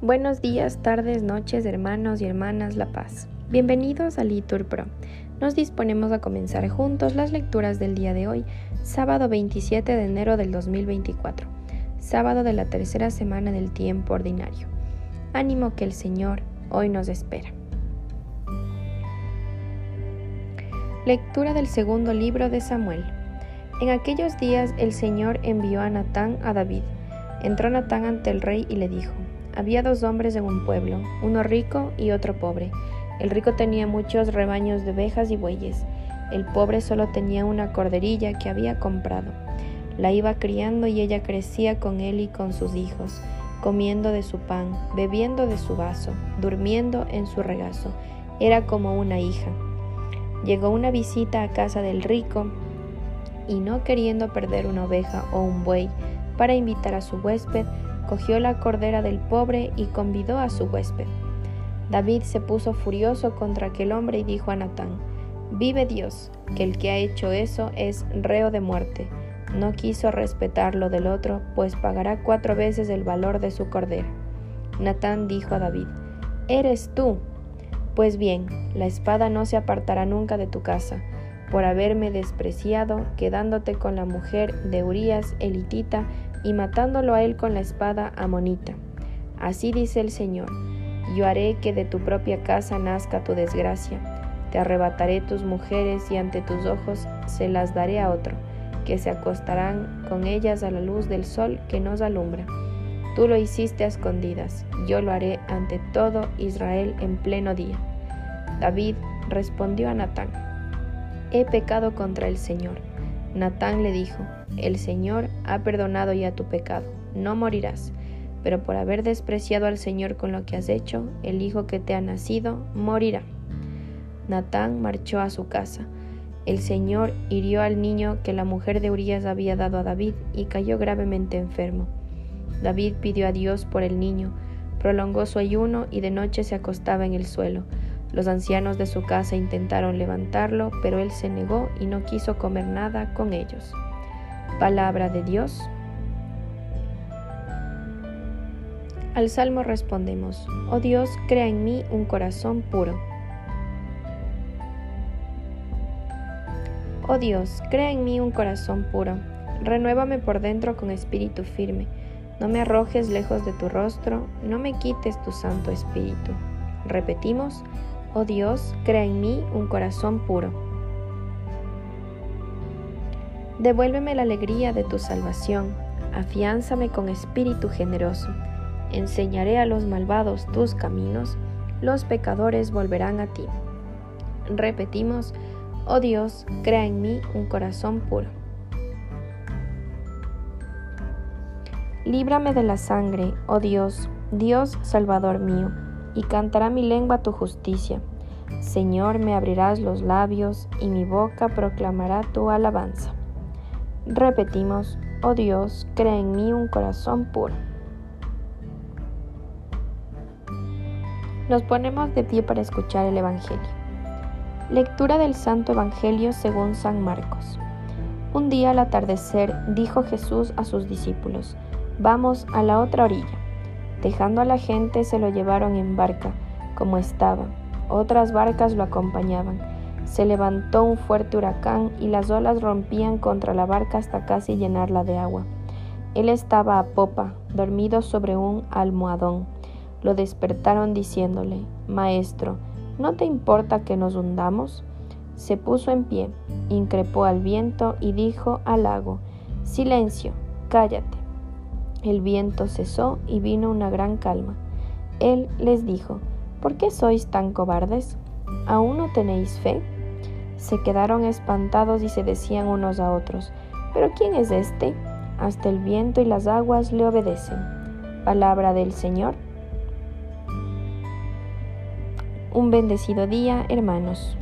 Buenos días, tardes, noches, hermanos y hermanas La Paz. Bienvenidos a Litur Pro. Nos disponemos a comenzar juntos las lecturas del día de hoy, sábado 27 de enero del 2024, sábado de la tercera semana del tiempo ordinario. Ánimo que el Señor hoy nos espera. Lectura del segundo libro de Samuel. En aquellos días el Señor envió a Natán a David. Entró Natán ante el rey y le dijo, había dos hombres en un pueblo, uno rico y otro pobre. El rico tenía muchos rebaños de ovejas y bueyes. El pobre solo tenía una corderilla que había comprado. La iba criando y ella crecía con él y con sus hijos, comiendo de su pan, bebiendo de su vaso, durmiendo en su regazo. Era como una hija. Llegó una visita a casa del rico y no queriendo perder una oveja o un buey para invitar a su huésped, cogió la cordera del pobre y convidó a su huésped. David se puso furioso contra aquel hombre y dijo a Natán, Vive Dios, que el que ha hecho eso es reo de muerte. No quiso respetar lo del otro, pues pagará cuatro veces el valor de su cordera. Natán dijo a David, Eres tú. Pues bien, la espada no se apartará nunca de tu casa, por haberme despreciado, quedándote con la mujer de Urías elitita y matándolo a él con la espada amonita. Así dice el Señor, yo haré que de tu propia casa nazca tu desgracia, te arrebataré tus mujeres y ante tus ojos se las daré a otro, que se acostarán con ellas a la luz del sol que nos alumbra. Tú lo hiciste a escondidas, yo lo haré ante todo Israel en pleno día. David respondió a Natán, he pecado contra el Señor. Natán le dijo, el Señor ha perdonado ya tu pecado, no morirás, pero por haber despreciado al Señor con lo que has hecho, el hijo que te ha nacido morirá. Natán marchó a su casa. El Señor hirió al niño que la mujer de Urias había dado a David y cayó gravemente enfermo. David pidió a Dios por el niño, prolongó su ayuno y de noche se acostaba en el suelo. Los ancianos de su casa intentaron levantarlo, pero él se negó y no quiso comer nada con ellos. Palabra de Dios. Al salmo respondemos, Oh Dios, crea en mí un corazón puro. Oh Dios, crea en mí un corazón puro. Renuévame por dentro con espíritu firme. No me arrojes lejos de tu rostro, no me quites tu santo espíritu. Repetimos, Oh Dios, crea en mí un corazón puro. Devuélveme la alegría de tu salvación, afiánzame con espíritu generoso. Enseñaré a los malvados tus caminos, los pecadores volverán a ti. Repetimos, oh Dios, crea en mí un corazón puro. Líbrame de la sangre, oh Dios, Dios Salvador mío y cantará mi lengua tu justicia. Señor, me abrirás los labios y mi boca proclamará tu alabanza. Repetimos, oh Dios, crea en mí un corazón puro. Nos ponemos de pie para escuchar el Evangelio. Lectura del Santo Evangelio según San Marcos. Un día al atardecer dijo Jesús a sus discípulos, Vamos a la otra orilla. Dejando a la gente se lo llevaron en barca, como estaba. Otras barcas lo acompañaban. Se levantó un fuerte huracán y las olas rompían contra la barca hasta casi llenarla de agua. Él estaba a popa, dormido sobre un almohadón. Lo despertaron diciéndole, Maestro, ¿no te importa que nos hundamos? Se puso en pie, increpó al viento y dijo al lago, Silencio, cállate. El viento cesó y vino una gran calma. Él les dijo, ¿por qué sois tan cobardes? ¿Aún no tenéis fe? Se quedaron espantados y se decían unos a otros, ¿pero quién es este? Hasta el viento y las aguas le obedecen. Palabra del Señor. Un bendecido día, hermanos.